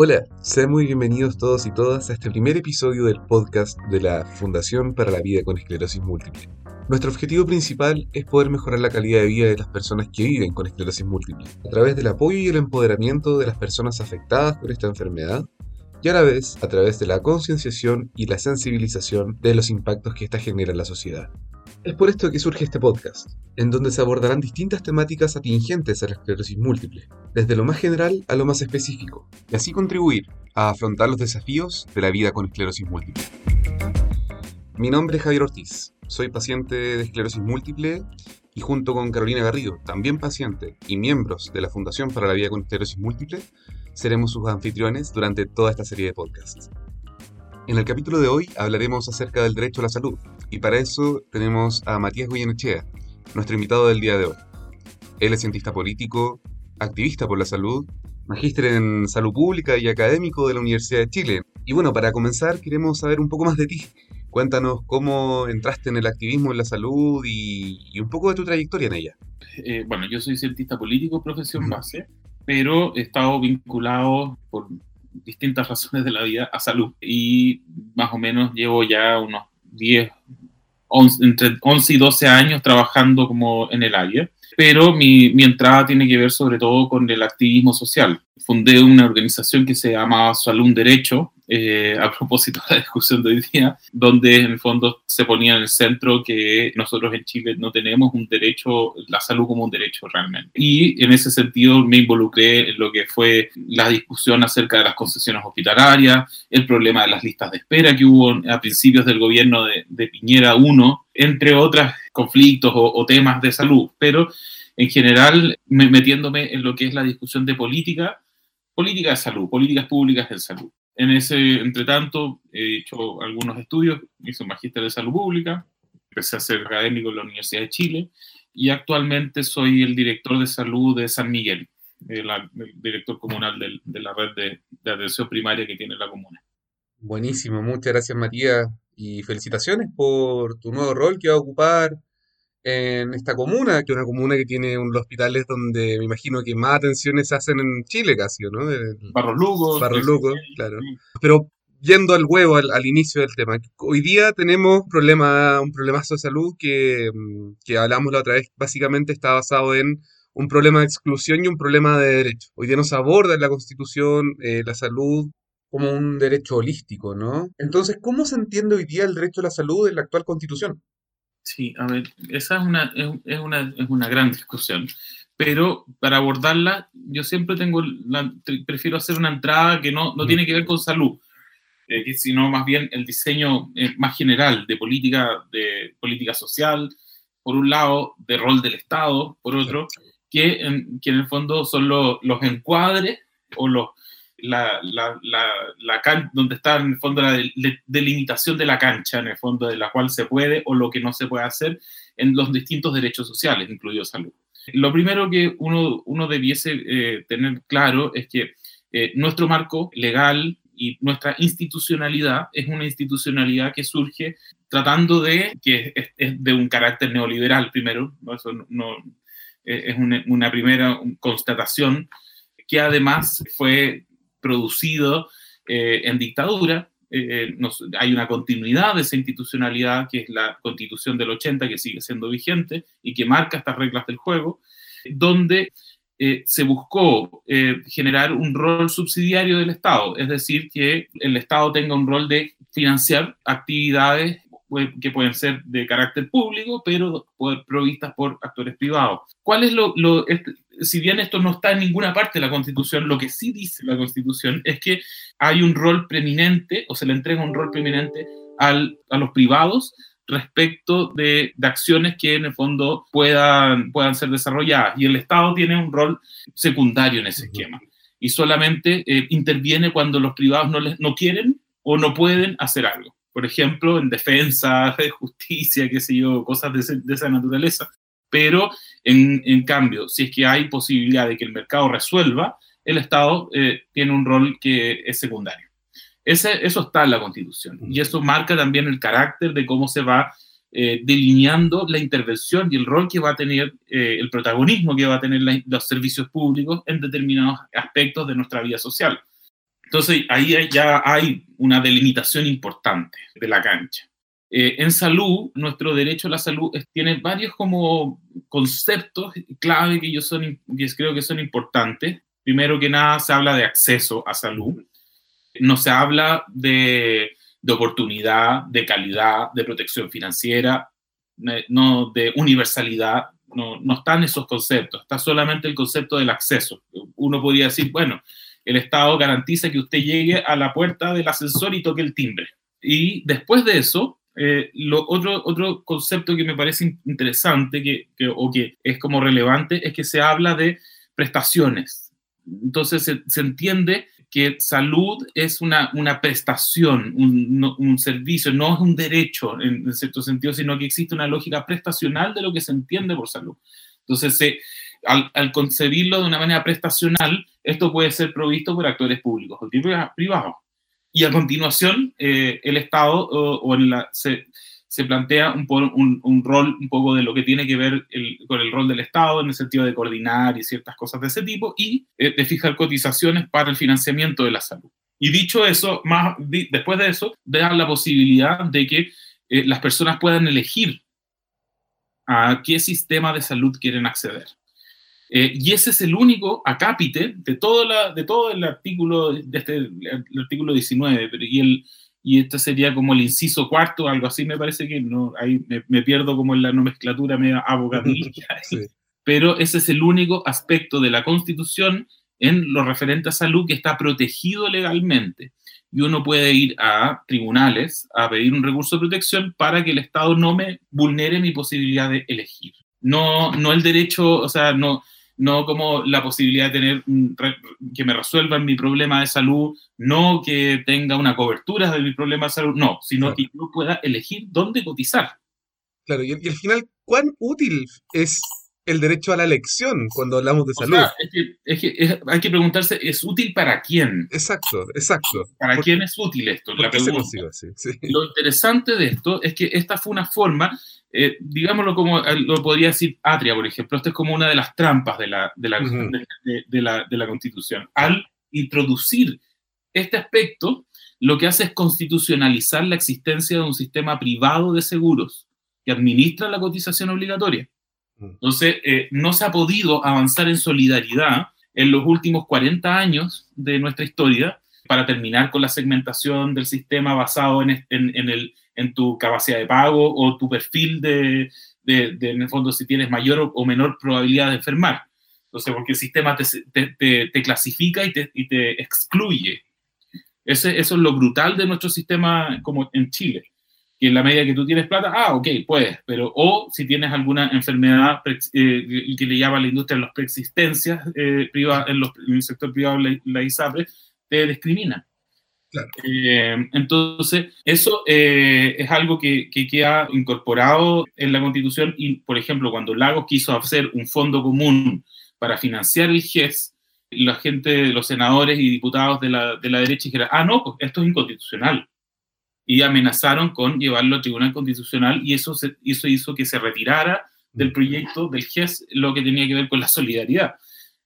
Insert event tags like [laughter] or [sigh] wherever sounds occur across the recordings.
Hola, sean muy bienvenidos todos y todas a este primer episodio del podcast de la Fundación para la Vida con Esclerosis Múltiple. Nuestro objetivo principal es poder mejorar la calidad de vida de las personas que viven con esclerosis múltiple, a través del apoyo y el empoderamiento de las personas afectadas por esta enfermedad, y a la vez a través de la concienciación y la sensibilización de los impactos que ésta genera en la sociedad. Es por esto que surge este podcast, en donde se abordarán distintas temáticas atingentes a la esclerosis múltiple, desde lo más general a lo más específico, y así contribuir a afrontar los desafíos de la vida con esclerosis múltiple. Mi nombre es Javier Ortiz, soy paciente de esclerosis múltiple y junto con Carolina Garrido, también paciente y miembros de la Fundación para la Vida con Esclerosis Múltiple, seremos sus anfitriones durante toda esta serie de podcasts. En el capítulo de hoy hablaremos acerca del derecho a la salud, y para eso tenemos a Matías Goyenechea, nuestro invitado del día de hoy. Él es cientista político, activista por la salud, magíster en salud pública y académico de la Universidad de Chile. Y bueno, para comenzar queremos saber un poco más de ti. Cuéntanos cómo entraste en el activismo en la salud y, un poco de tu trayectoria en ella. Eh, bueno, yo soy cientista político, profesión base, pero he estado vinculado por distintas razones de la vida a salud. Y más o menos llevo ya unos 10, 11, entre 11 y 12 años trabajando como en el área. Pero mi, mi entrada tiene que ver sobre todo con el activismo social. Fundé una organización que se llama Salud Derecho, eh, a propósito de la discusión de hoy día, donde en el fondo se ponía en el centro que nosotros en Chile no tenemos un derecho, la salud como un derecho realmente. Y en ese sentido me involucré en lo que fue la discusión acerca de las concesiones hospitalarias, el problema de las listas de espera que hubo a principios del gobierno de, Piñera 1, entre otros conflictos o, o temas de salud. Pero en general, metiéndome en lo que es la discusión de política, política de salud, políticas públicas de salud. En ese entretanto, he hecho algunos estudios, hice un magíster de salud pública, empecé a ser académico en la Universidad de Chile y actualmente soy el director de salud de San Miguel, el, director comunal de la red de, de atención primaria que tiene la comuna. Buenísimo, muchas gracias Matías y felicitaciones por tu nuevo rol que va a ocupar en esta comuna, que es una comuna que tiene unos hospitales donde me imagino que más atenciones se hacen en Chile casi, ¿no? Barros Lugo. Barros Lugo, claro. Pero yendo al huevo, al, inicio del tema, hoy día tenemos problema, un problemazo de salud que, mm, que hablamos la otra vez, básicamente está basado en un problema de exclusión y un problema de derecho. Hoy día nos aborda en la Constitución eh, la salud como un derecho holístico, ¿no? Entonces, ¿cómo se entiende hoy día el derecho a la salud en la actual Constitución? Sí, a ver, esa es una, es, una, es una gran discusión, pero para abordarla yo siempre tengo, prefiero hacer una entrada que no, no tiene que ver con salud, eh, sino más bien el diseño eh, más general de política, de política social, por un lado, de rol del Estado, por otro, que en, que en el fondo son los encuadres o los, la, la, la, donde está en el fondo la delimitación de la cancha, en el fondo de la cual se puede o lo que no se puede hacer en los distintos derechos sociales, incluido salud. Lo primero que uno, uno debiese eh, tener claro es que eh, nuestro marco legal y nuestra institucionalidad es una institucionalidad que surge tratando de, que es, de un carácter neoliberal primero, eso no, eh, es una, una primera constatación, que además fue producido eh, en dictadura. Eh, hay una continuidad de esa institucionalidad que es la constitución del 80 que sigue siendo vigente y que marca estas reglas del juego, donde eh, se buscó generar un rol subsidiario del Estado, es decir, que el Estado tenga un rol de financiar actividades que pueden ser de carácter público, pero provistas por actores privados. ¿Cuál es lo, si bien esto no está en ninguna parte de la Constitución, lo que sí dice la Constitución es que hay un rol preeminente o se le entrega un rol preeminente al, a los privados respecto de, de, acciones que en el fondo puedan, puedan ser desarrolladas. Y el Estado tiene un rol secundario en ese esquema. Y solamente eh, interviene cuando los privados no, les, no quieren o no pueden hacer algo. Por ejemplo, en defensa, [laughs] de justicia, qué sé yo, cosas de, de esa naturaleza. Pero, en, cambio, si es que hay posibilidad de que el mercado resuelva, el Estado eh, tiene un rol que es secundario. Ese, eso está en la Constitución y eso marca también el carácter de cómo se va eh, delineando la intervención y el rol que va a tener, eh, el protagonismo que va a tener los servicios públicos en determinados aspectos de nuestra vida social. Entonces ahí ya hay una delimitación importante de la cancha. Eh, en salud, nuestro derecho a la salud tiene varios como conceptos clave que yo son, creo que son importantes. Primero que nada, se habla de acceso a salud. No se habla de, de oportunidad, de calidad, de protección financiera, no de universalidad. No, no están esos conceptos. Está solamente el concepto del acceso. Uno podría decir, bueno, el Estado garantiza que usted llegue a la puerta del ascensor y toque el timbre. Y después de eso, eh, lo, otro, otro concepto que me parece interesante que, o que es como relevante es que se habla de prestaciones. Entonces se, entiende que salud es una, una prestación, un, un, servicio, no es un derecho en, cierto sentido, sino que existe una lógica prestacional de lo que se entiende por salud. Entonces, se, al, concebirlo de una manera prestacional, esto puede ser provisto por actores públicos o privados. Y a continuación, eh, el Estado o, en la, se, plantea un, rol un poco de lo que tiene que ver con el rol del Estado en el sentido de coordinar y ciertas cosas de ese tipo y eh, de fijar cotizaciones para el financiamiento de la salud. Y dicho eso, más, después de eso, dar la posibilidad de que eh, las personas puedan elegir a qué sistema de salud quieren acceder. Eh, y ese es el único acápite de todo, la, de todo el artículo, de este, el artículo 19, y, el, y este sería como el inciso cuarto, algo así me parece que no, ahí me, pierdo como en la nomenclatura media abogadilla, [laughs] pero ese es el único aspecto de la Constitución en lo referente a salud que está protegido legalmente. Y uno puede ir a tribunales a pedir un recurso de protección para que el Estado no me vulnere mi posibilidad de elegir. No, no el derecho, o sea, no, no como la posibilidad de tener que me resuelvan mi problema de salud, no que tenga una cobertura de mi problema de salud, no, sino que yo pueda elegir dónde cotizar. Claro, y, y al final, ¿cuán útil es el derecho a la elección cuando hablamos de salud. es que, hay que preguntarse, ¿es útil para quién? Exacto, exacto. ¿Para quién es útil esto? La Lo interesante de esto es que esta fue una forma, eh, digámoslo como eh, lo podría decir Atria, por ejemplo, esto es como una de las trampas de la, de la, de, la, de la Constitución. Al introducir este aspecto, lo que hace es constitucionalizar la existencia de un sistema privado de seguros que administra la cotización obligatoria. Entonces, eh, no se ha podido avanzar en solidaridad en los últimos 40 años de nuestra historia para terminar con la segmentación del sistema basado en, en, el, en tu capacidad de pago o tu perfil de, de, en el fondo, si tienes mayor o menor probabilidad de enfermar. Entonces, porque el sistema te, te, clasifica y te, y excluye. Ese, eso es lo brutal de nuestro sistema como en Chile que en la medida que tú tienes plata, ah, ok, puedes, pero o si tienes alguna enfermedad eh, que le llama a la industria las preexistencias eh, en, los, en, el sector privado, la, la ISAPRE, te discrimina. Claro. Eh, entonces, eso eh, es algo que, que, queda incorporado en la Constitución y, por ejemplo, cuando Lagos quiso hacer un fondo común para financiar el GES, la gente, los senadores y diputados de la, de la derecha dijeron, ah, no, pues esto es inconstitucional y amenazaron con llevarlo al Tribunal Constitucional y eso, eso hizo que se retirara del proyecto del GES lo que tenía que ver con la solidaridad.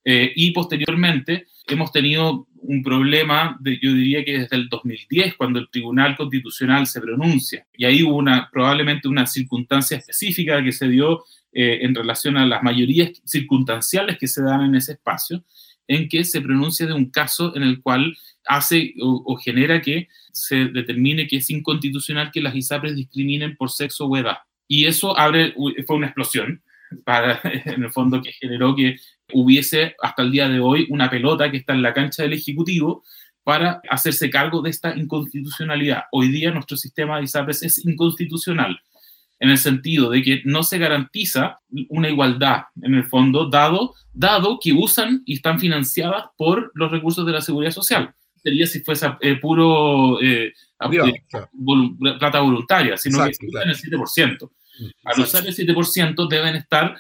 Eh, y posteriormente hemos tenido un problema, de, yo diría que desde el 2010, cuando el Tribunal Constitucional se pronuncia, y ahí hubo una, probablemente una circunstancia específica que se dio eh, en relación a las mayorías circunstanciales que se dan en ese espacio, en que se pronuncia de un caso en el cual hace o, genera que se determine que es inconstitucional que las ISAPRES discriminen por sexo o edad. Y eso abre, fue una explosión, para, [laughs] en el fondo, que generó que hubiese hasta el día de hoy una pelota que está en la cancha del Ejecutivo para hacerse cargo de esta inconstitucionalidad. Hoy día nuestro sistema de ISAPRES es inconstitucional en el sentido de que no se garantiza una igualdad, en el fondo, dado, dado que usan y están financiadas por los recursos de la seguridad social. Sería si fuese eh, puro eh, eh, plata voluntaria, sino que usan el 7%. Mm, Al usar el 7% deben estar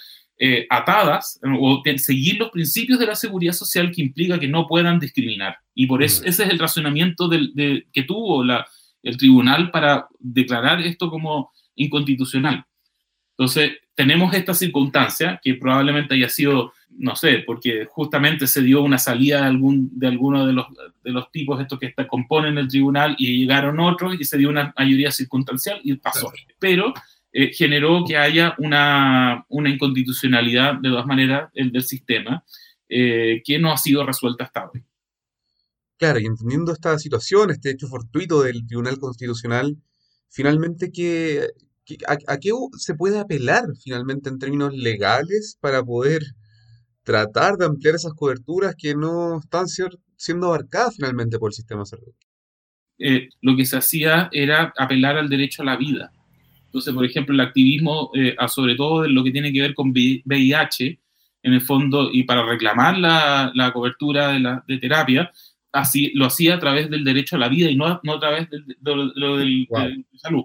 atadas o seguir los principios de la seguridad social que implica que no puedan discriminar. Y por eso mm. ese es el razonamiento del, de, que tuvo la, el tribunal para declarar esto como inconstitucional. Entonces, tenemos esta circunstancia que probablemente haya sido no sé, porque justamente se dio una salida de, algún, de alguno de los, de los tipos estos que está, componen el tribunal y llegaron otros y se dio una mayoría circunstancial y pasó. Pero eh, generó que haya una, una, inconstitucionalidad, de todas maneras, el del sistema, eh, que no ha sido resuelta hasta hoy. Claro, y entendiendo esta situación, este hecho fortuito del Tribunal Constitucional, finalmente, ¿qué, a, qué se puede apelar finalmente en términos legales para poder tratar de ampliar esas coberturas que no están siendo abarcadas finalmente por el sistema de salud? Eh, lo que se hacía era apelar al derecho a la vida. Entonces, por ejemplo, el activismo, eh, sobre todo en lo que tiene que ver con VIH, en el fondo, y para reclamar la, la cobertura de, la, de terapia, así lo hacía a través del derecho a la vida y no, no a través de, lo del, salud.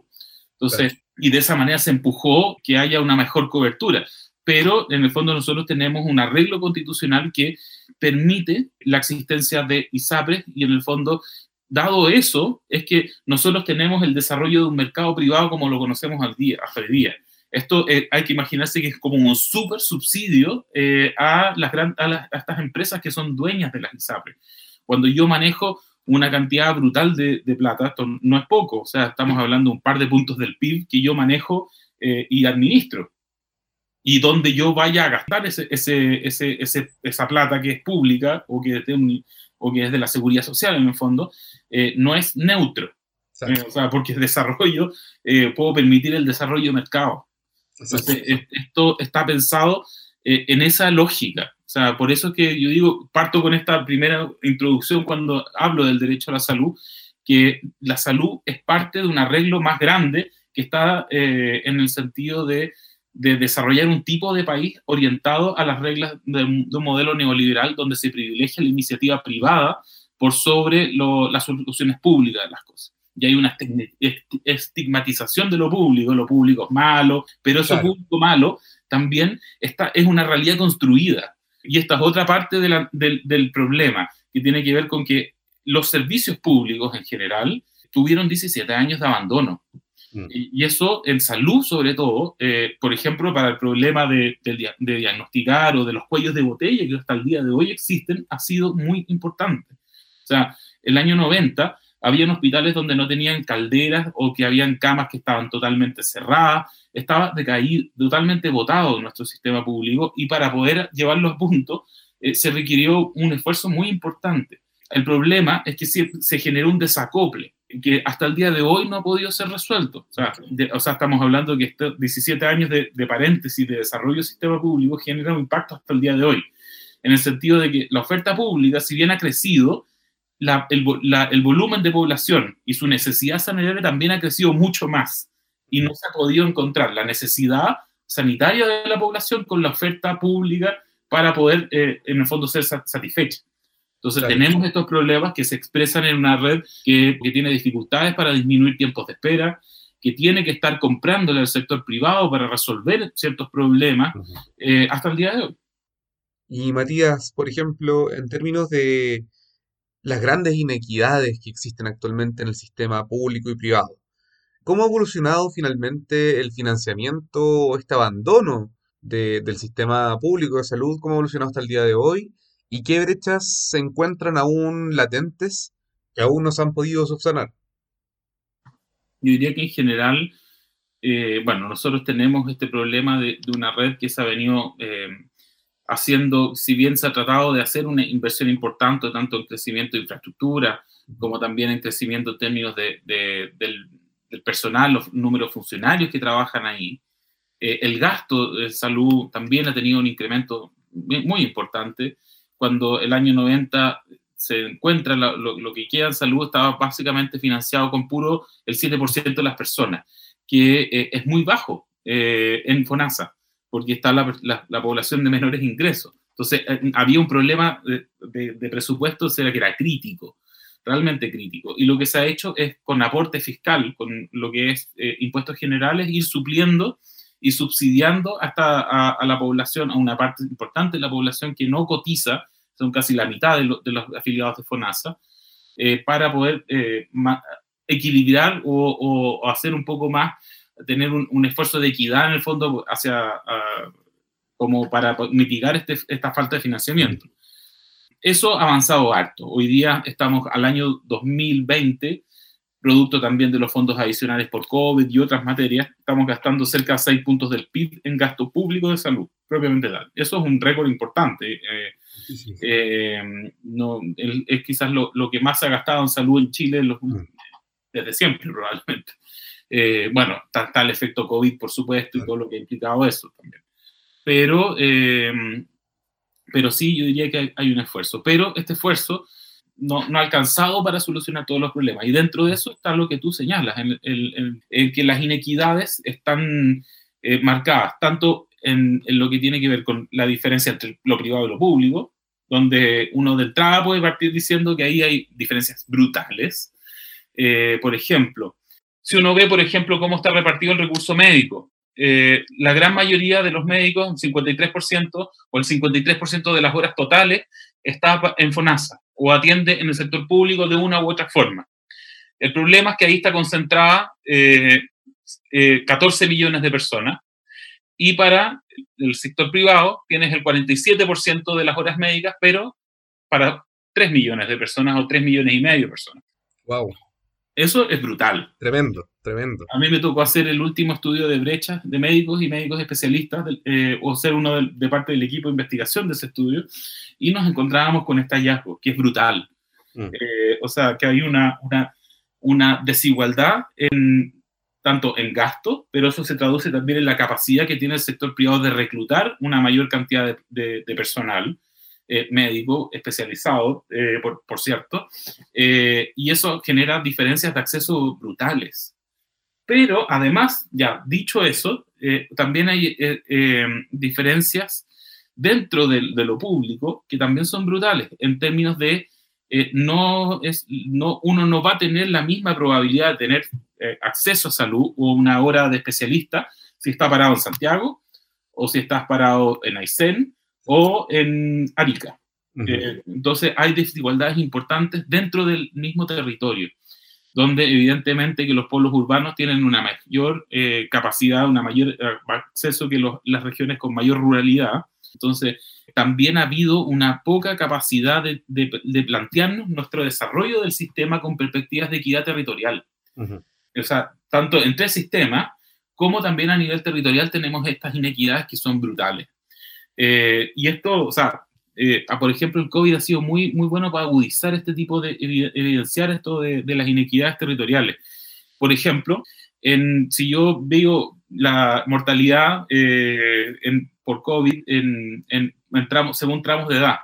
Entonces, y de esa manera se empujó que haya una mejor cobertura. Pero en el fondo nosotros tenemos un arreglo constitucional que permite la existencia de ISAPRES y en el fondo, dado eso, es que nosotros tenemos el desarrollo de un mercado privado como lo conocemos al día, hasta el día. Esto eh, hay que imaginarse que es como un súper subsidio eh, a, las a, a, estas empresas que son dueñas de las ISAPRES. Cuando yo manejo una cantidad brutal de, plata, esto no es poco, o sea, estamos hablando de un par de puntos del PIB que yo manejo eh, y administro. Y donde yo vaya a gastar ese, ese, ese, esa plata que es pública o que, es de o que es de la seguridad social en el fondo, eh, no es neutro. Eh, o sea, porque el desarrollo, puedo permitir el desarrollo de mercado. Entonces, esto está pensado en esa lógica. O sea, por eso es que yo digo, parto con esta primera introducción cuando hablo del derecho a la salud, que la salud es parte de un arreglo más grande que está eh, en el sentido de, de, desarrollar un tipo de país orientado a las reglas de, un modelo neoliberal donde se privilegia la iniciativa privada por sobre las soluciones públicas de las cosas. Y hay una estigmatización de lo público, lo público es malo, pero eso público malo también está, es una realidad construida y esta es otra parte del, problema, que tiene que ver con que los servicios públicos en general tuvieron 17 años de abandono. Mm. Y, eso en salud, sobre todo, eh, por ejemplo, para el problema de, de, diagnosticar o de los cuellos de botella que hasta el día de hoy existen, ha sido muy importante. O sea, el año 90 habían hospitales donde no tenían calderas o que habían camas que estaban totalmente cerradas, estaba decaído, totalmente botado nuestro sistema público y para poder llevarlo a punto eh, se requirió un esfuerzo muy importante. El problema es que se, generó un desacople que hasta el día de hoy no ha podido ser resuelto. O sea, o sea estamos hablando de que estos 17 años de, de paréntesis de desarrollo del sistema público generan un impacto hasta el día de hoy, en el sentido de que la oferta pública, si bien ha crecido, el, volumen de población y su necesidad sanitaria también ha crecido mucho más y no se ha podido encontrar la necesidad sanitaria de la población con la oferta pública para poder, eh, en el fondo, ser satisfecha. Entonces tenemos estos problemas que se expresan en una red que, tiene dificultades para disminuir tiempos de espera, que tiene que estar comprándole al sector privado para resolver ciertos problemas eh, hasta el día de hoy. Y Matías, por ejemplo, en términos de las grandes inequidades que existen actualmente en el sistema público y privado. ¿Cómo ha evolucionado finalmente el financiamiento o este abandono del sistema público de salud? ¿Cómo ha evolucionado hasta el día de hoy? ¿Y qué brechas se encuentran aún latentes que aún no se han podido subsanar? Yo diría que en general, eh, bueno, nosotros tenemos este problema de, una red que se ha venido eh, haciendo, si bien se ha tratado de hacer una inversión importante, tanto en crecimiento de infraestructura, como también en crecimiento en términos de, del, personal, los números funcionarios que trabajan ahí, eh, el gasto de salud también ha tenido un incremento muy importante. Cuando el año 90 se encuentra lo, que queda en salud, estaba básicamente financiado con puro el 7% de las personas, que eh, es muy bajo eh, en FONASA porque está la, población de menores ingresos. Entonces, eh, había un problema de, presupuesto que era crítico, realmente crítico. Y lo que se ha hecho es con aporte fiscal, con lo que es eh, impuestos generales, ir supliendo y subsidiando hasta a, la población, a una parte importante de la población que no cotiza, son casi la mitad de, los afiliados de FONASA, eh, para poder equilibrar o, o, hacer un poco más tener un, esfuerzo de equidad en el fondo hacia como para mitigar este, esta falta de financiamiento. Eso ha avanzado harto. Hoy día estamos al año 2020, producto también de los fondos adicionales por COVID y otras materias, estamos gastando cerca de 6 puntos del PIB en gasto público de salud, propiamente tal. Eso es un récord importante. Eh, eh, no, es quizás lo, lo, que más se ha gastado en salud en Chile los, mm. desde siempre, probablemente. Eh, bueno, está, el efecto COVID, por supuesto, y todo lo que ha implicado eso también. Pero, eh, pero sí, yo diría que hay, un esfuerzo. Pero este esfuerzo no, no, ha alcanzado para solucionar todos los problemas. Y dentro de eso está lo que tú señalas, en, que las inequidades están eh, marcadas tanto en, en, lo que tiene que ver con la diferencia entre lo privado y lo público, donde uno de entrada puede partir diciendo que ahí hay diferencias brutales. por ejemplo, si uno ve, por ejemplo, cómo está repartido el recurso médico, eh, la gran mayoría de los médicos, un 53% o el 53% de las horas totales, está en FONASA o atiende en el sector público de una u otra forma. El problema es que ahí está concentrada 14 eh, eh, millones de personas y para el sector privado tienes el 47% de las horas médicas, pero para 3 millones de personas o 3 millones y medio de personas. Wow. Eso es brutal. Tremendo, tremendo. A mí me tocó hacer el último estudio de brechas de médicos y médicos especialistas, eh, o ser uno de, parte del equipo de investigación de ese estudio, y nos encontrábamos con este hallazgo, que es brutal. Mm. Eh, o sea, que hay una, una, una desigualdad en, tanto en gasto, pero eso se traduce también en la capacidad que tiene el sector privado de reclutar una mayor cantidad de, de personal eh, médico especializado, eh, por, por, cierto, eh, y eso genera diferencias de acceso brutales. Pero además, ya dicho eso, también hay diferencias dentro de, de, lo público que también son brutales en términos de no es, no, uno no va a tener la misma probabilidad de tener acceso a salud o una hora de especialista si está parado en Santiago o si estás parado en Aysén o en Arica. Eh, entonces hay desigualdades importantes dentro del mismo territorio, donde evidentemente que los pueblos urbanos tienen una mayor eh, capacidad, una mayor eh, acceso que las regiones con mayor ruralidad. Entonces, también ha habido una poca capacidad de, de, plantearnos nuestro desarrollo del sistema con perspectivas de equidad territorial. O sea, tanto entre el sistema como también a nivel territorial tenemos estas inequidades que son brutales. Eh, y esto, o sea, eh, por ejemplo, el COVID ha sido muy, muy bueno para agudizar este tipo de, evidenciar esto de, las inequidades territoriales. Por ejemplo, en, si yo veo la mortalidad eh, en, por COVID en, en, según tramos de edad,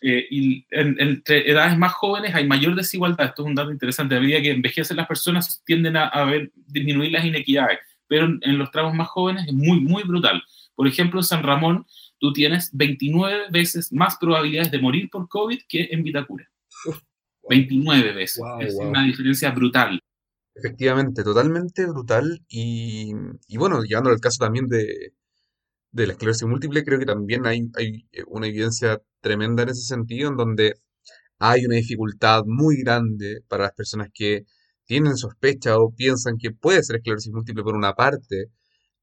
y entre edades más jóvenes hay mayor desigualdad. Esto es un dato interesante. A medida que envejecen las personas, tienden a, a ver, disminuir las inequidades, pero en, los tramos más jóvenes es muy, muy brutal. Por ejemplo, en San Ramón, tú tienes 29 veces más probabilidades de morir por COVID que en Vitacura. 29 veces. es una diferencia brutal. Efectivamente, totalmente brutal. Y, bueno, llevando al caso también de, la esclerosis múltiple, creo que también hay, hay una evidencia tremenda en ese sentido, en donde hay una dificultad muy grande para las personas que tienen sospecha o piensan que puede ser esclerosis múltiple por una parte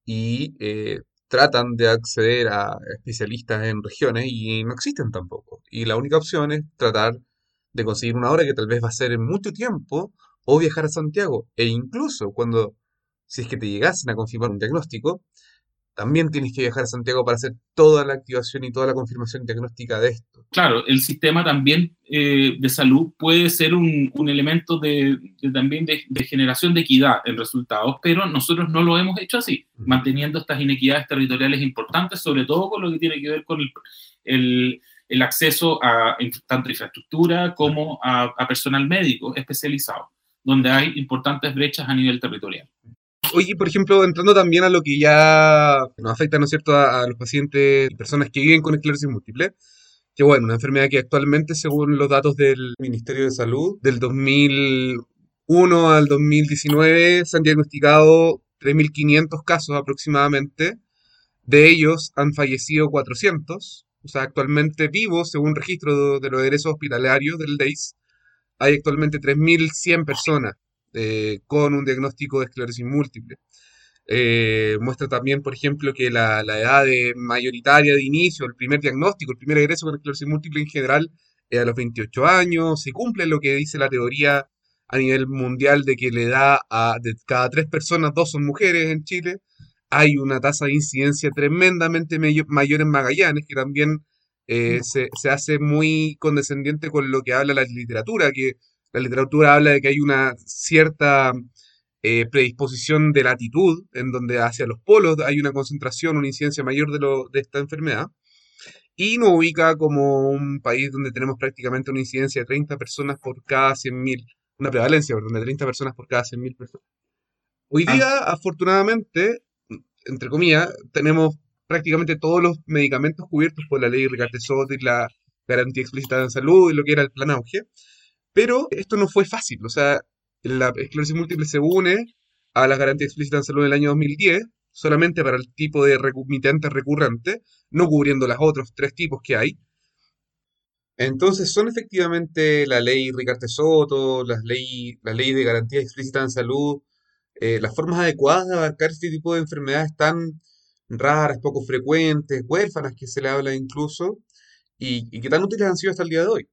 y eh, tratan de acceder a especialistas en regiones y no existen tampoco. Y la única opción es tratar de conseguir una hora que tal vez va a ser en mucho tiempo o viajar a Santiago. E incluso cuando, si es que te llegasen a confirmar un diagnóstico, también tienes que viajar a Santiago para hacer toda la activación y toda la confirmación diagnóstica de esto. Claro, el sistema también eh, de salud puede ser un, un elemento de, también de, generación de equidad en resultados, pero nosotros no lo hemos hecho así, manteniendo estas inequidades territoriales importantes, sobre todo con lo que tiene que ver con el, el, acceso a tanto infraestructura como a, a personal médico especializado, donde hay importantes brechas a nivel territorial. Oye, por ejemplo, entrando también a lo que ya nos afecta, ¿no es cierto?, a, los pacientes y personas que viven con esclerosis múltiple, que bueno, una enfermedad que actualmente, según los datos del Ministerio de Salud, del 2001 al 2019 se han diagnosticado 3.500 casos aproximadamente, de ellos han fallecido 400, o sea, actualmente vivos, según registro de, los egresos hospitalarios del DEIS, hay actualmente 3.100 personas eh, con un diagnóstico de esclerosis múltiple. eh, muestra también, por ejemplo, que la, edad mayoritaria de inicio, el primer diagnóstico, el primer egreso con esclerosis múltiple en general, es a los 28 años. Se cumple lo que dice la teoría a nivel mundial de que le da a de cada tres personas, dos son mujeres en Chile. Hay una tasa de incidencia tremendamente mayor en Magallanes, que también eh, se, se, hace muy condescendiente con lo que habla la literatura, que la literatura habla de que hay una cierta eh, predisposición de latitud, en donde hacia los polos hay una concentración, una incidencia mayor de, lo, de esta enfermedad, y nos ubica como un país donde tenemos prácticamente una incidencia de 30 personas por cada 100.000, una prevalencia, perdón, de 30 personas por cada 100.000 personas. Hoy día, ah. afortunadamente, entre comillas, tenemos prácticamente todos los medicamentos cubiertos por la ley Ricardo y la garantía explícita de salud y lo que era el plan auge. Pero esto no fue fácil, o sea, la esclerosis múltiple se une a la garantía explícita en salud del año 2010, solamente para el tipo de remitente recurrente, no cubriendo los otros tres tipos que hay. Entonces, son efectivamente la ley Ricardo Soto, la ley de garantía explícita en salud, eh, las formas adecuadas de abarcar este tipo de enfermedades tan raras, poco frecuentes, huérfanas que se le habla incluso, y, y que tan útiles han sido hasta el día de hoy.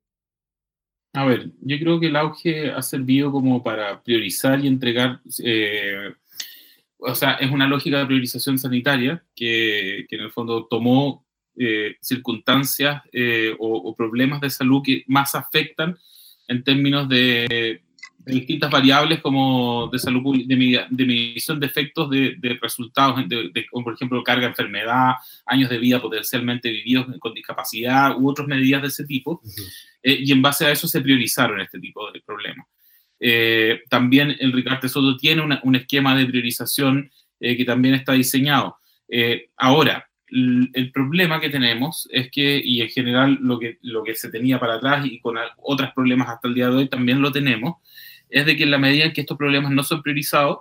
A ver, yo creo que el auge ha servido como para priorizar y entregar, eh, o sea, es una lógica de priorización sanitaria que, en el fondo tomó eh, circunstancias eh, o, problemas de salud que más afectan en términos de, distintas variables como de salud de, de medición de efectos de, resultados, como por ejemplo carga de enfermedad, años de vida potencialmente vividos con discapacidad u otras medidas de ese tipo. Eh, y en base a eso se priorizaron este tipo de problemas. Eh, también el Ricardo Soto tiene un esquema de priorización eh, que también está diseñado. ahora, el problema que tenemos es que, y en general lo que, lo que se tenía para atrás y con otros problemas hasta el día de hoy también lo tenemos, es de que en la medida en que estos problemas no son priorizados,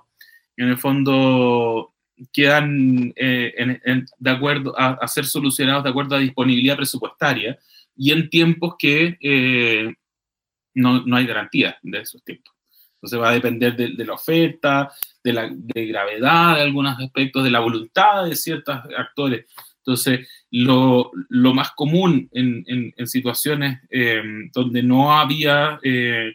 en el fondo quedan de acuerdo a, ser solucionados de acuerdo a disponibilidad presupuestaria y en tiempos que eh, no, no, hay garantía de esos tiempos. Entonces va a depender de, la oferta, de la gravedad de algunos aspectos, de la voluntad de ciertos actores. Entonces, lo, lo más común en, en, situaciones eh, donde no había eh,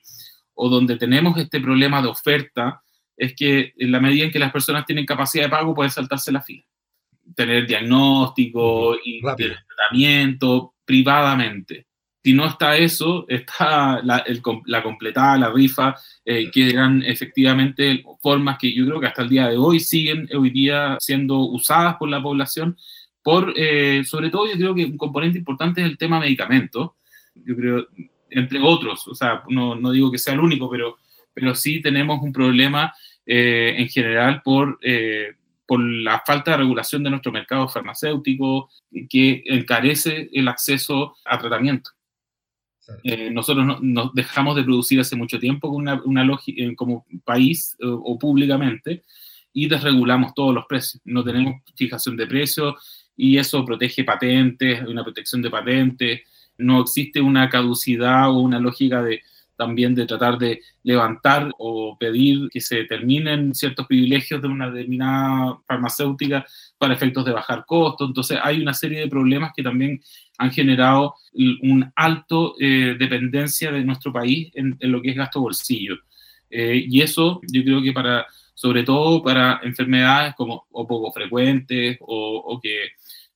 o donde tenemos este problema de oferta es que en la medida en que las personas tienen capacidad de pago pueden saltarse la fila. Tener diagnóstico y tratamiento, privadamente. Si no está eso, está la, la completada, la rifa, eh, que eran efectivamente formas que yo creo que hasta el día de hoy siguen hoy día siendo usadas por la población. Por, eh, sobre todo, yo creo que un componente importante es el tema medicamentos. Yo creo, entre otros, o sea, no, no digo que sea el único, pero, pero sí tenemos un problema eh, en general por por la falta de regulación de nuestro mercado farmacéutico que encarece el acceso a tratamiento. Eh, nosotros nos dejamos de producir hace mucho tiempo una, una eh, como país eh, o públicamente y desregulamos todos los precios. No tenemos fijación de precios y eso protege patentes, una protección de patentes. No existe una caducidad o una lógica de, también de tratar de levantar o pedir que se terminen ciertos privilegios de una determinada farmacéutica para efectos de bajar costos. Entonces hay una serie de problemas que también han generado un alto eh, dependencia de nuestro país en, lo que es gasto bolsillo. Eh, y eso yo creo que para, sobre todo para enfermedades como o poco frecuentes o, o que,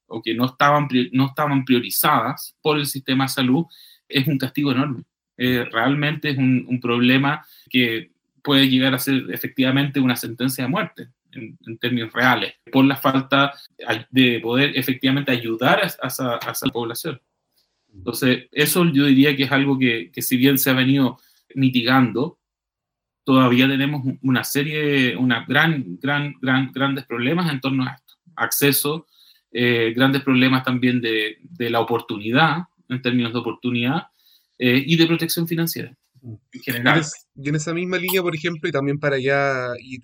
o que no, estaban, no estaban priorizadas por el sistema de salud, es un castigo enorme. Eh, realmente es un, problema que puede llegar a ser efectivamente una sentencia de muerte en, términos reales, por la falta de poder efectivamente ayudar a, esa, población. Entonces, eso yo diría que es algo que, si bien se ha venido mitigando, todavía tenemos una serie, una gran, gran, gran, grandes problemas en torno a esto. Acceso, eh, grandes problemas también de, de, la oportunidad, en términos de oportunidad, eh, y de protección financiera. En general. Y en, esa misma línea, por ejemplo, y también para ya ir,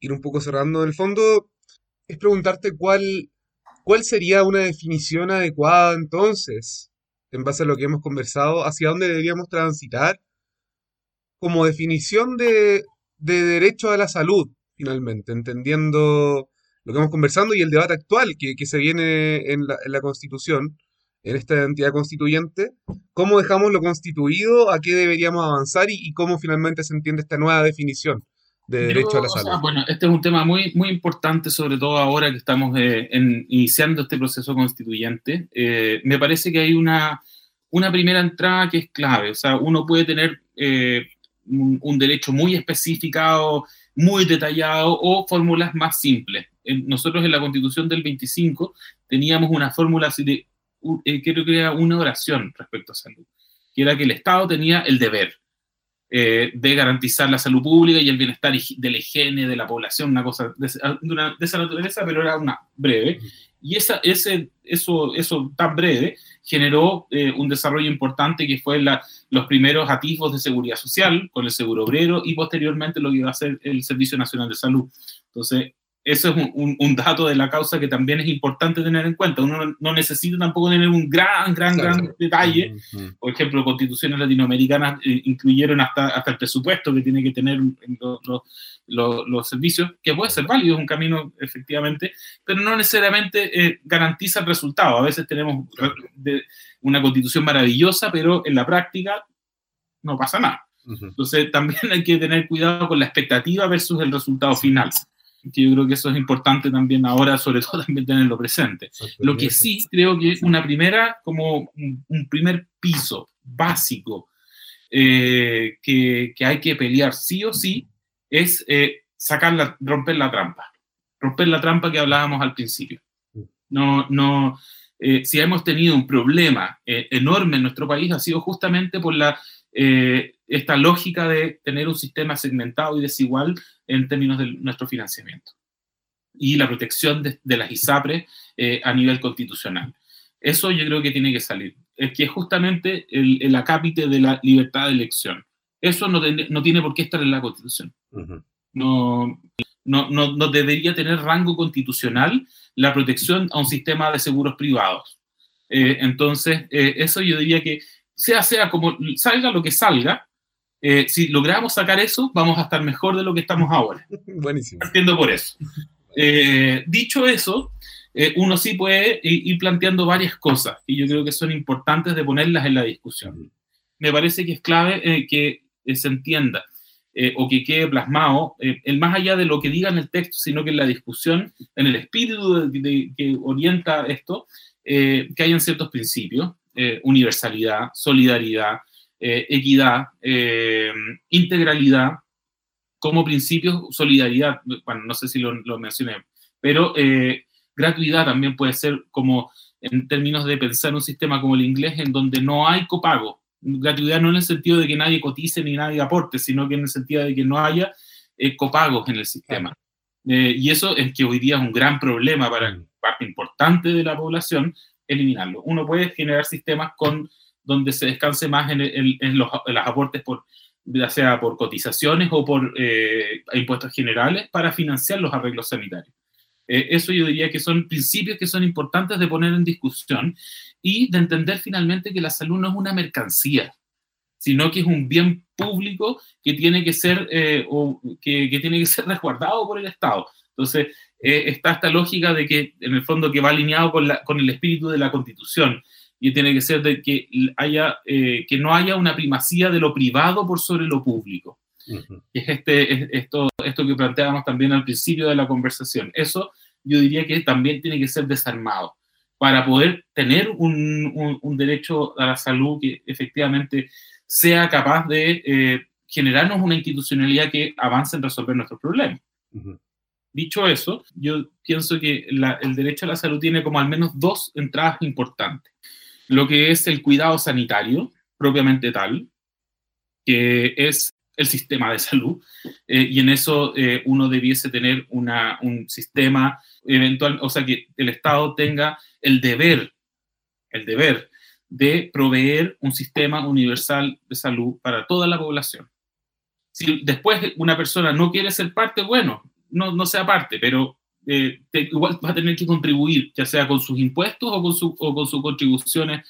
ir un poco cerrando, en el fondo, es preguntarte cuál, cuál sería una definición adecuada entonces, en base a lo que hemos conversado, hacia dónde deberíamos transitar como definición de, de derecho a la salud, finalmente, entendiendo lo que hemos conversando y el debate actual que, que se viene en la, en la Constitución, en esta entidad constituyente, cómo dejamos lo constituido, a qué deberíamos avanzar y, y cómo finalmente se entiende esta nueva definición de derecho Yo, a la o sea, salud. bueno, este es un tema muy, muy importante, sobre todo ahora que estamos eh, en- iniciando este proceso constituyente. Eh, me parece que hay una, una primera entrada que es clave. O sea, uno puede tener eh, un, un derecho muy especificado, muy detallado o fórmulas más simples. En- nosotros en la Constitución del 25 teníamos una fórmula así de, eh, creo que era una oración respecto a salud, que era que el Estado tenía el deber eh, de garantizar la salud pública y el bienestar de la higiene de la población, una cosa de una- de esa naturaleza, pero era una breve. Y esa, ese, eso, eso tan breve generó eh, un desarrollo importante que fue los primeros atisbos de seguridad social con el seguro obrero y posteriormente lo que iba a ser el Servicio Nacional de Salud. Entonces, eso es un, un- un dato de la causa que también es importante tener en cuenta. Uno no- necesita tampoco tener un gran, gran, Claro. gran detalle por ejemplo, constituciones latinoamericanas eh, incluyeron hasta, hasta el presupuesto que tiene que tener lo- los servicios, que puede ser válido, es un camino efectivamente, pero no necesariamente eh, garantiza el resultado. A veces tenemos de- una constitución maravillosa, pero en la práctica no pasa nada. Entonces [laughs] también hay que tener cuidado con la expectativa versus el resultado final. Que yo creo que eso es importante también ahora, sobre todo también tenerlo presente. Lo que sí creo que es una primera, como un, primer piso básico eh, que, que hay que pelear sí o sí es eh, sacar la, romper la trampa. Romper la trampa que hablábamos al principio. No, no, eh, si hemos tenido un problema eh, enorme en nuestro país ha sido justamente por la, eh, esta lógica de tener un sistema segmentado y desigual en términos de nuestro financiamiento y la protección de, de las ISAPRES eh, a nivel constitucional. Eso yo creo que tiene que salir. Es que es justamente el, el acápite de la libertad de elección. Eso no, ten- no tiene por qué estar en la Constitución. Ujú. No, no, no, no debería tener rango constitucional la protección a un sistema de seguros privados. Eh, entonces, eh, eso yo diría que sea, sea como salga lo que salga, eh, si logramos sacar eso, vamos a estar mejor de lo que estamos ahora [laughs] Buenísimo. partiendo por eso. Eh, dicho eso, eh, uno sí puede i- ir planteando varias cosas y yo creo que son importantes de ponerlas en la discusión. Me parece que es clave eh, que eh, se entienda eh, o que quede plasmado, el más allá de lo que diga en el texto, sino que en la discusión, en el espíritu de- de- que orienta esto, que hayan ciertos principios, universalidad, solidaridad, eh, equidad, eh, integralidad, como principios, solidaridad, bueno, no sé si lo, mencioné, pero eh, gratuidad también puede ser como en términos de pensar un sistema como el inglés en donde no hay copago. Gratuidad no en el sentido de que nadie cotice ni nadie aporte, sino que en el sentido de que no haya eh, copagos en el sistema. Y eso es que hoy día es un gran problema para parte importante de la población, eliminarlo. Uno puede generar sistemas con, donde se descanse más en, los, en los aportes por ya sea por cotizaciones o por eh, impuestos generales para financiar los arreglos sanitarios. Eh, eso yo diría que son principios que son importantes de poner en discusión y de entender finalmente que la salud no es una mercancía, sino que es un bien público que tiene que ser, eh, o que, tiene que [laughs] ser resguardado por el Estado. Entonces, eh, está esta lógica de que, en el fondo, que va alineado con el espíritu de la Constitución y tiene que ser de que, haya, eh, que no haya una primacía de lo privado por sobre lo público que es este, es esto, esto que planteábamos también al principio de la conversación. Eso yo diría que también tiene que ser desarmado para poder tener un, un- un derecho a la salud que efectivamente sea capaz de eh, generarnos una institucionalidad que avance en resolver nuestros problemas. Dicho eso, yo pienso que la- el derecho a la salud tiene como al menos dos entradas importantes. Lo que es el cuidado sanitario, propiamente tal, que es el sistema de salud, eh, y en eso eh, uno debiese tener una, un sistema eventual, o sea, que el Estado tenga el deber, el deber de proveer un sistema universal de salud para toda la población. Si después una persona no quiere ser parte, bueno, no, no sea parte, pero eh, te- igual va a tener que contribuir, ya sea con sus impuestos o con, su, o con sus contribuciones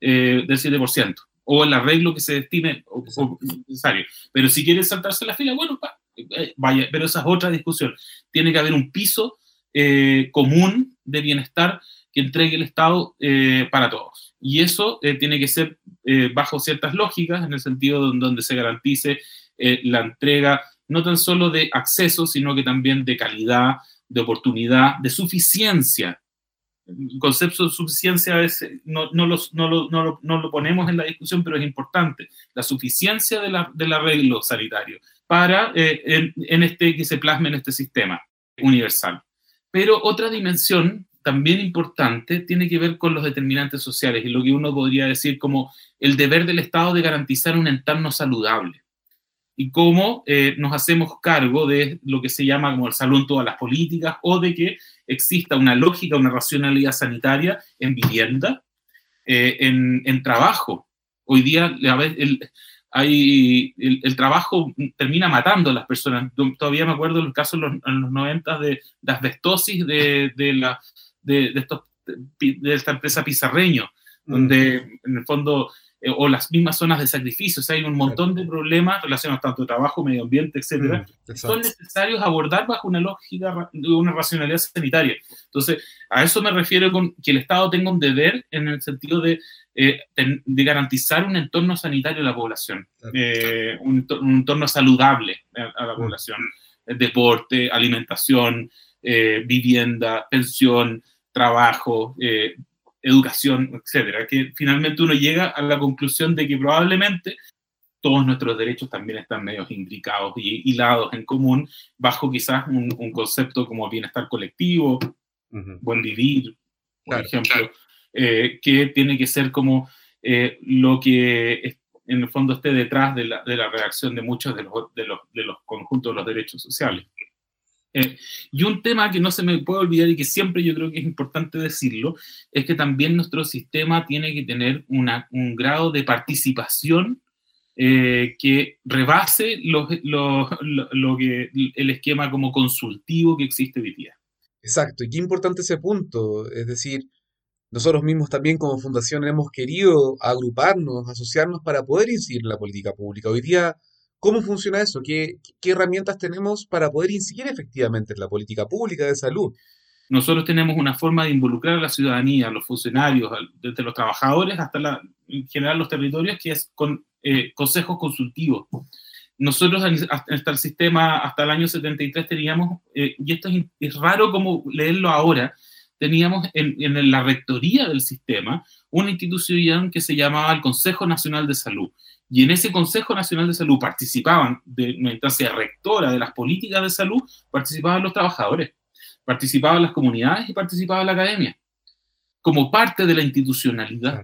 eh, del 7%, o el arreglo que se estime o, o necesario. Pero si quiere saltarse la fila, bueno, va, eh, vaya, pero esa es otra discusión. Tiene que haber un piso eh, común de bienestar que entregue el Estado para todos. Y eso tiene que ser bajo ciertas lógicas, en el sentido donde se garantice la entrega no tan solo de acceso, sino que también de calidad, de oportunidad, de suficiencia el concepto de suficiencia a veces no, no, los, no, lo, no, lo, no, lo, ponemos en la discusión, pero es importante. La suficiencia de la, del arreglo sanitario para eh, en, este que se plasme en este sistema universal. Pero otra dimensión también importante tiene que ver con los determinantes sociales y lo que uno podría decir como el deber del Estado de garantizar un entorno saludable y cómo eh, nos hacemos cargo de lo que se llama como el salud en todas las políticas o de que exista una lógica, una racionalidad sanitaria en vivienda, eh, en, en, trabajo. Hoy día el, hay, el, el, trabajo termina matando a las personas. Todavía me acuerdo el caso en los, en los 90 de, de asbestosis de, de, la, de, de, estos, de esta empresa Pizarreño, mm. donde en el fondo eh, o las mismas zonas de sacrificio. O sea, hay un montón de problemas relacionados tanto de trabajo, medio ambiente, etcétera, mm, son necesarios abordar bajo una lógica de una racionalidad sanitaria. Entonces, a eso me refiero con que el Estado tenga un deber en el sentido de, eh, de garantizar un entorno sanitario a la población, eh, un, un, entorno saludable a, la mm. población, deporte, alimentación, vivienda, pensión, trabajo, educación, etcétera, que finalmente uno llega a la conclusión de que probablemente todos nuestros derechos también están medio imbricados y hilados en común bajo quizás un, un concepto como bienestar colectivo, buen vivir, por ejemplo, eh, que tiene que ser como eh, lo que en el fondo esté detrás de la, de la redacción de muchos de los, de los, de los conjuntos de los derechos sociales. Eh, y un tema que no se me puede olvidar y que siempre yo creo que es importante decirlo, es que también nuestro sistema tiene que tener un grado de participación eh, que rebase lo, lo, lo, que, el esquema como consultivo que existe hoy día. Exacto, y qué importante ese punto, es decir, nosotros mismos también como fundación hemos querido agruparnos, asociarnos para poder incidir en la política pública. Hoy día ¿Cómo funciona eso? ¿Qué, ¿Qué, herramientas tenemos para poder incidir efectivamente en la política pública de salud? Nosotros tenemos una forma de involucrar a la ciudadanía, a los funcionarios, desde los trabajadores hasta la, en general los territorios, que es con eh, consejos consultivos. Nosotros hasta el sistema, hasta el año 73 teníamos, eh, y esto es, es, raro como leerlo ahora, teníamos en, en la rectoría del sistema una institución que se llamaba el Consejo Nacional de Salud y en ese Consejo Nacional de Salud participaban, de una instancia rectora de las políticas de salud, participaban los trabajadores, participaban las comunidades y participaba la academia, como parte de la institucionalidad.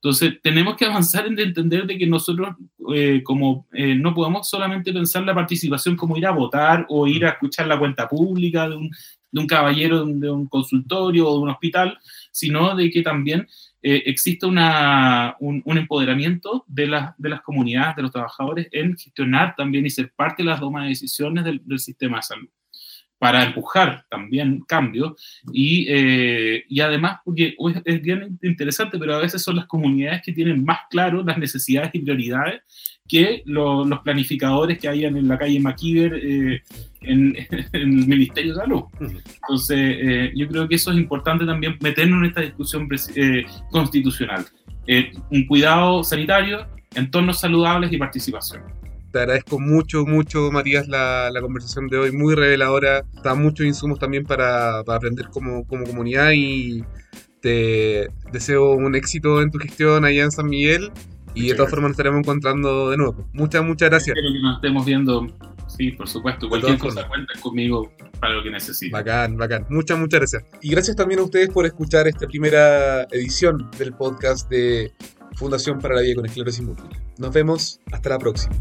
Entonces, tenemos que avanzar en entender de que nosotros, eh, como eh, no podemos solamente pensar la participación como ir a votar o ir a escuchar la cuenta pública de un, de un caballero de un consultorio o de un hospital, sino de que también eh, existe una, un, un, empoderamiento de, la, de las comunidades, de los trabajadores, en gestionar también y ser parte de las tomas de decisiones del, del sistema de salud para empujar también cambios y, eh, y, además porque es bien interesante, pero a veces son las comunidades que tienen más claro las necesidades y prioridades que lo, los planificadores que hayan en la calle Maquiver eh, en, [laughs] en, el Ministerio de Salud. Entonces, eh, yo creo que eso es importante también meternos en esta discusión eh, constitucional. Eh, un cuidado sanitario, entornos saludables y participación. Te agradezco mucho, mucho, Matías, la, la conversación de hoy, muy reveladora. Da muchos insumos también para, para aprender como, como comunidad y te deseo un éxito en tu gestión allá en San Miguel y de todas formas nos estaremos encontrando de nuevo. Muchas, muchas gracias. Espero que nos estemos viendo, sí, por supuesto. Cualquier cosa cuenta conmigo para lo que necesite. Bacán, bacán. Muchas, muchas gracias. Y gracias también a ustedes por escuchar esta primera edición del podcast de Fundación para la Vida con Esclerosis Múltiple. Nos vemos, hasta la próxima.